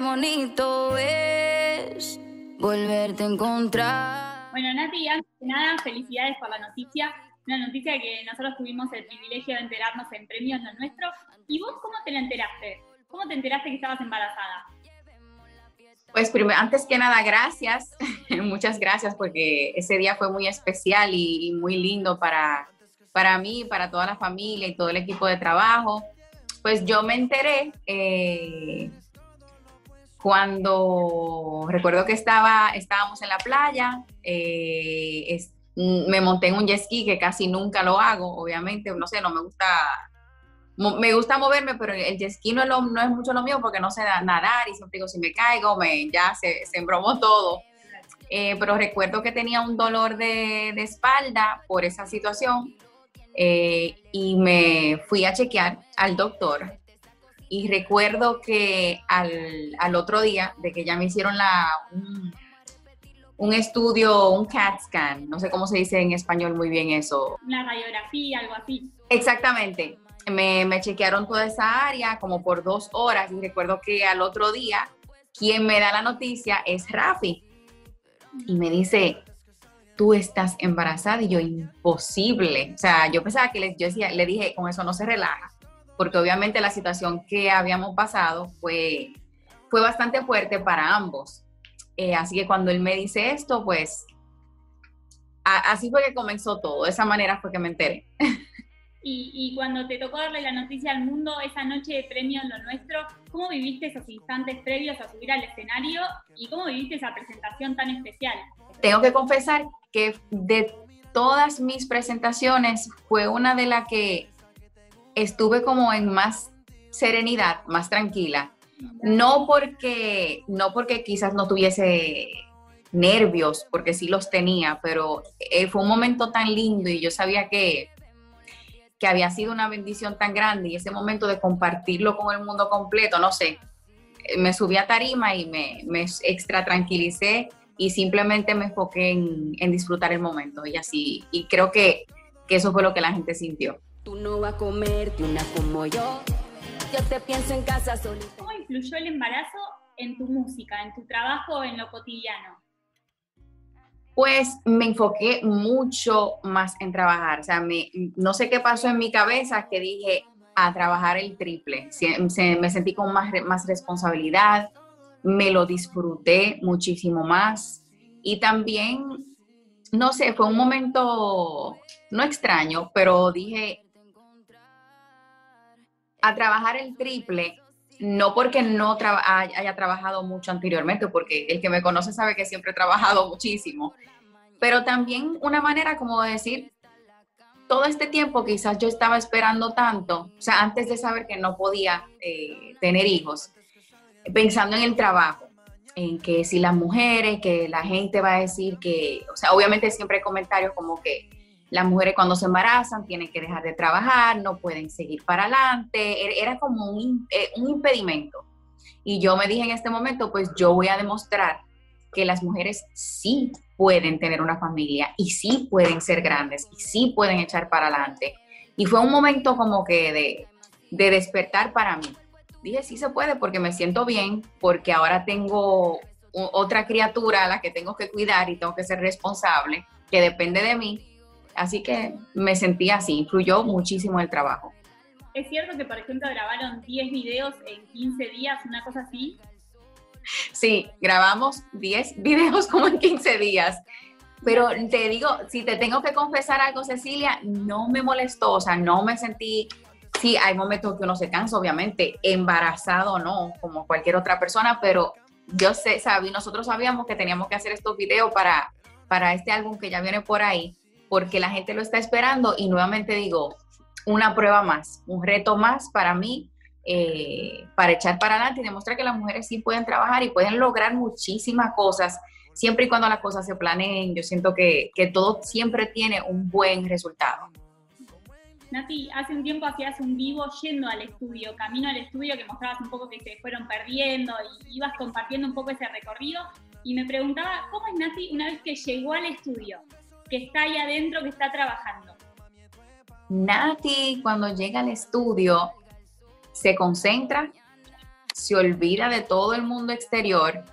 bonito es volverte a encontrar. Bueno, Nati, antes de nada, felicidades por la noticia. Una noticia que nosotros tuvimos el privilegio de enterarnos en Premios Lo Nuestro. ¿Y vos cómo te la enteraste? ¿Cómo te enteraste que estabas embarazada? Pues primero, antes que nada, gracias, muchas gracias porque ese día fue muy especial y, muy lindo para, para mí, para toda la familia y todo el equipo de trabajo. Pues yo me enteré eh, cuando recuerdo que estaba, estábamos en la playa, eh, me monté en un jet ski que casi nunca lo hago, obviamente, no sé, no me gusta me gusta moverme, pero el jet ski no es, mucho lo mío porque no sé nadar y siempre digo, si me caigo, me, ya se, se embromó todo. Eh, pero recuerdo que tenía un dolor de, espalda por esa situación eh, y me fui a chequear al doctor. Y recuerdo que al, otro día de que ya me hicieron la, un, un, estudio, un CAT scan, no sé cómo se dice en español muy bien eso. Una radiografía, algo así. Exactamente me, me, chequearon toda esa área como por dos horas y recuerdo que al otro día quien me da la noticia es Rafi y me dice, tú estás embarazada y yo imposible. O sea, yo pensaba que le, yo decía, le dije, con eso no se relaja, porque obviamente la situación que habíamos pasado fue, fue bastante fuerte para ambos. Eh, así que cuando él me dice esto, pues así fue que comenzó todo, de esa manera fue que me enteré. Y, cuando te tocó darle la noticia al mundo esa noche de premio en lo nuestro, ¿cómo viviste esos instantes previos a subir al escenario y cómo viviste esa presentación tan especial? Tengo que confesar que de todas mis presentaciones fue una de las que estuve como en más serenidad, más tranquila. No porque, no porque quizás no tuviese nervios, porque sí los tenía, pero eh, fue un momento tan lindo y yo sabía que que había sido una bendición tan grande y ese momento de compartirlo con el mundo completo, no sé, eh, me subí a tarima y me, me extra tranquilicé y simplemente me enfoqué en, disfrutar el momento y así, y creo que, que, eso fue lo que la gente sintió. Tú no vas a comerte una como yo, yo te pienso en casa solita. ¿Cómo influyó el embarazo en tu música, en tu trabajo, en lo cotidiano? pues me enfoqué mucho más en trabajar. O sea, me, no sé qué pasó en mi cabeza que dije a trabajar el triple. me sentí con más, más responsabilidad, me lo disfruté muchísimo más y también, no sé, fue un momento no extraño, pero dije a trabajar el triple no porque no haya trabajado mucho anteriormente, porque el que me conoce sabe que siempre he trabajado muchísimo, pero también una manera como de decir, todo este tiempo quizás yo estaba esperando tanto, o sea, antes de saber que no podía eh, tener hijos, pensando en el trabajo, en que si las mujeres, que la gente va a decir que, o sea, obviamente siempre hay comentarios como que las mujeres cuando se embarazan tienen que dejar de trabajar, no pueden seguir para adelante, er, era como un, eh, un impedimento. Y yo me dije en este momento, pues yo voy a demostrar que las mujeres sí pueden tener una familia y sí pueden ser grandes y sí pueden echar para adelante. Y fue un momento como que de, de despertar para mí. Dije, sí se puede porque me siento bien, porque ahora tengo otra criatura a la que tengo que cuidar y tengo que ser responsable, que depende de mí Así que me sentí así, influyó muchísimo el trabajo. ¿Es cierto que, por ejemplo, grabaron 10 videos en 15 días, una cosa así? Sí, grabamos 10 videos como en 15 días. Pero te digo, si te tengo que confesar algo, Cecilia, no me molestó, o sea, no me sentí, sí, hay momentos que uno se cansa, obviamente, embarazado no, como cualquier otra persona, pero yo sé, sabí, nosotros sabíamos que teníamos que hacer estos videos para, para este álbum que ya viene por ahí, porque la gente lo está esperando y nuevamente digo, una prueba más, un reto más para mí, eh, para echar para adelante y demostrar que las mujeres sí pueden trabajar y pueden lograr muchísimas cosas, siempre y cuando las cosas se planeen. Yo siento que, que todo siempre tiene un buen resultado. Nati, hace un tiempo hacías un vivo yendo al estudio, camino al estudio, que mostrabas un poco que se fueron perdiendo y ibas compartiendo un poco ese recorrido. Y me preguntaba, ¿cómo es Nati una vez que llegó al estudio? Que está ahí adentro, que está trabajando? Nati, cuando llega al estudio, se concentra, se olvida de todo el mundo exterior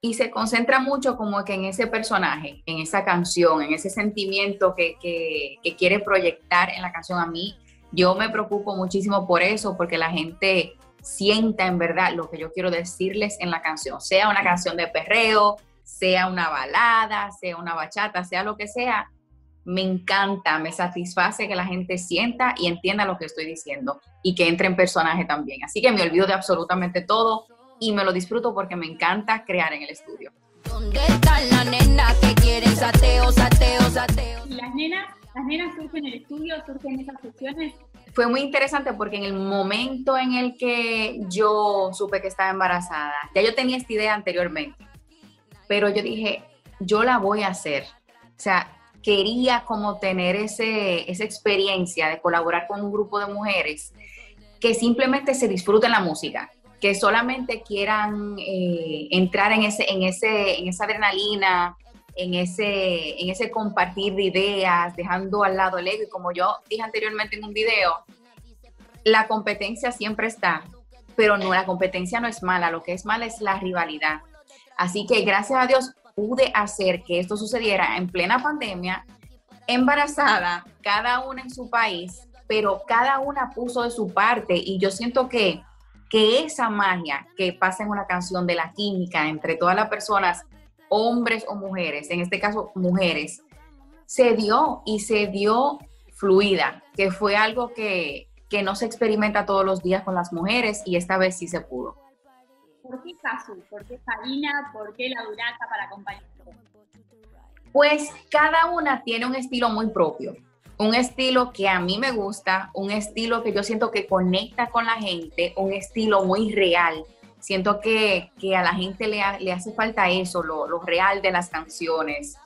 y se concentra mucho como que en ese personaje, en esa canción, en ese sentimiento que, que, quiere proyectar en la canción. A mí, yo me preocupo muchísimo por eso, porque la gente sienta en verdad lo que yo quiero decirles en la canción, sea una canción de perreo, sea una balada, sea una bachata, sea lo que sea, me encanta, me satisface que la gente sienta y entienda lo que estoy diciendo y que entre en personaje también. Así que me olvido de absolutamente todo y me lo disfruto porque me encanta crear en el estudio. ¿Dónde están las nenas que quieren sateo, sateo, sateo? ¿Y las nenas? ¿Las nenas surgen en el estudio, surgen en esas sesiones? Fue muy interesante porque en el momento en el que yo supe que estaba embarazada, ya yo tenía esta idea anteriormente, pero yo dije, yo la voy a hacer. O sea, quería como tener ese, esa experiencia de colaborar con un grupo de mujeres que simplemente se disfruten la música, que solamente quieran eh, entrar en, ese, en, ese, en esa adrenalina, en ese, en ese compartir de ideas, dejando al lado el ego. Y como yo dije anteriormente en un video, la competencia siempre está, pero no, la competencia no es mala, lo que es mala es la rivalidad. Así que gracias a Dios pude hacer que esto sucediera en plena pandemia, embarazada, cada una en su país, pero cada una puso de su parte y yo siento que que esa magia que pasa en una canción de la química entre todas las personas, hombres o mujeres, en este caso mujeres, se dio y se dio fluida, que fue algo que, que no se experimenta todos los días con las mujeres y esta vez sí se pudo. ¿Por qué Casu? ¿Por qué Farina? ¿Por qué la Durata para acompañar? Pues cada una tiene un estilo muy propio un estilo que a mí me gusta, un estilo que yo siento que conecta con la gente, un estilo muy real. Siento que, a la gente le, le, hace falta eso, lo, lo real de las canciones,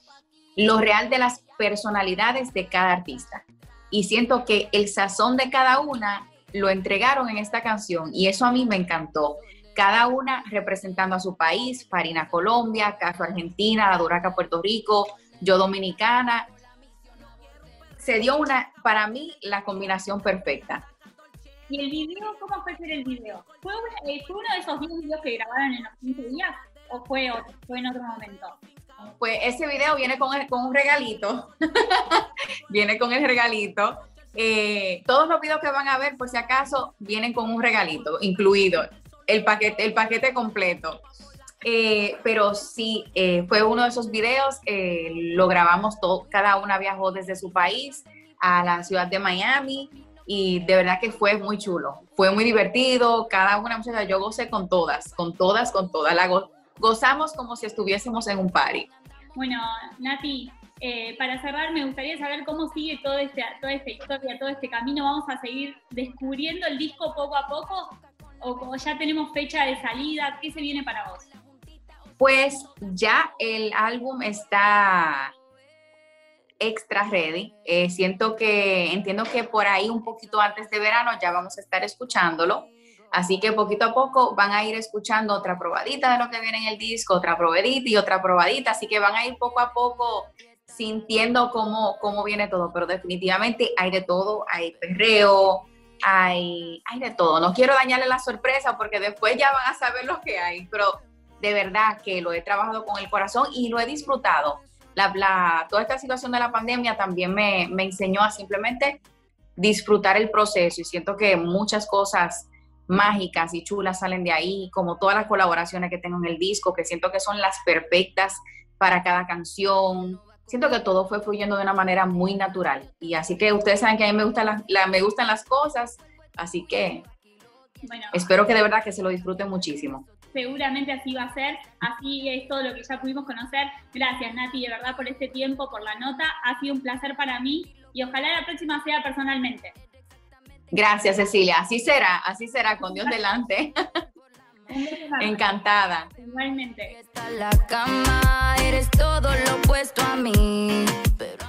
lo real de las personalidades de cada artista. Y siento que el sazón de cada una lo entregaron en esta canción y eso a mí me encantó. Cada una representando a su país, Farina Colombia, Caso Argentina, La Duraca Puerto Rico, yo Dominicana, se dio una, para mí, la combinación perfecta. ¿Y el video? ¿Cómo fue hacer el video? ¿Fue, eh, uno de esos videos que grabaron en los 15 días o fue, otro, fue en otro momento? Pues ese video viene con, con un regalito. viene con el regalito. Eh, todos los videos que van a ver, por si acaso, vienen con un regalito incluido, el paquete, el paquete completo. Eh, pero sí, eh, fue uno de esos videos, eh, lo grabamos todo, cada una viajó desde su país a la ciudad de Miami y de verdad que fue muy chulo, fue muy divertido, cada una muchacha, yo gocé con todas, con todas, con todas, la gozamos como si estuviésemos en un party. Bueno, Nati, para cerrar, me gustaría saber cómo sigue todo este, toda esta historia, todo este camino. ¿Vamos a seguir descubriendo el disco poco a poco? ¿O ya tenemos fecha de salida? ¿Qué se viene para vos? Pues ya el álbum está extra ready. Eh, siento que, entiendo que por ahí un poquito antes de verano ya vamos a estar escuchándolo. Así que poquito a poco van a ir escuchando otra probadita de lo que viene en el disco, otra probadita y otra probadita. Así que van a ir poco a poco sintiendo cómo, cómo viene todo. Pero definitivamente hay de todo. Hay perreo, hay, hay de todo. No quiero dañarle la sorpresa porque después ya van a saber lo que hay. Pero de verdad que lo he trabajado con el corazón y lo he disfrutado. La, toda esta situación de la pandemia también me, me enseñó a simplemente disfrutar el proceso y siento que muchas cosas mágicas y chulas salen de ahí, como todas las colaboraciones que tengo en el disco, que siento que son las perfectas para cada canción. Siento que todo fue fluyendo de una manera muy natural. Y así que ustedes saben que a mí me, gusta la, me gustan las cosas, así que espero que de verdad que se lo disfruten muchísimo seguramente así va a ser, así es todo lo que ya pudimos conocer. Gracias Nati, de verdad, por este tiempo, por la nota, ha sido un placer para mí y ojalá la próxima sea personalmente. Gracias Cecilia, así será, así será, con Dios delante. Encantada. Igualmente. La cama, eres todo lo opuesto a mí. Pero...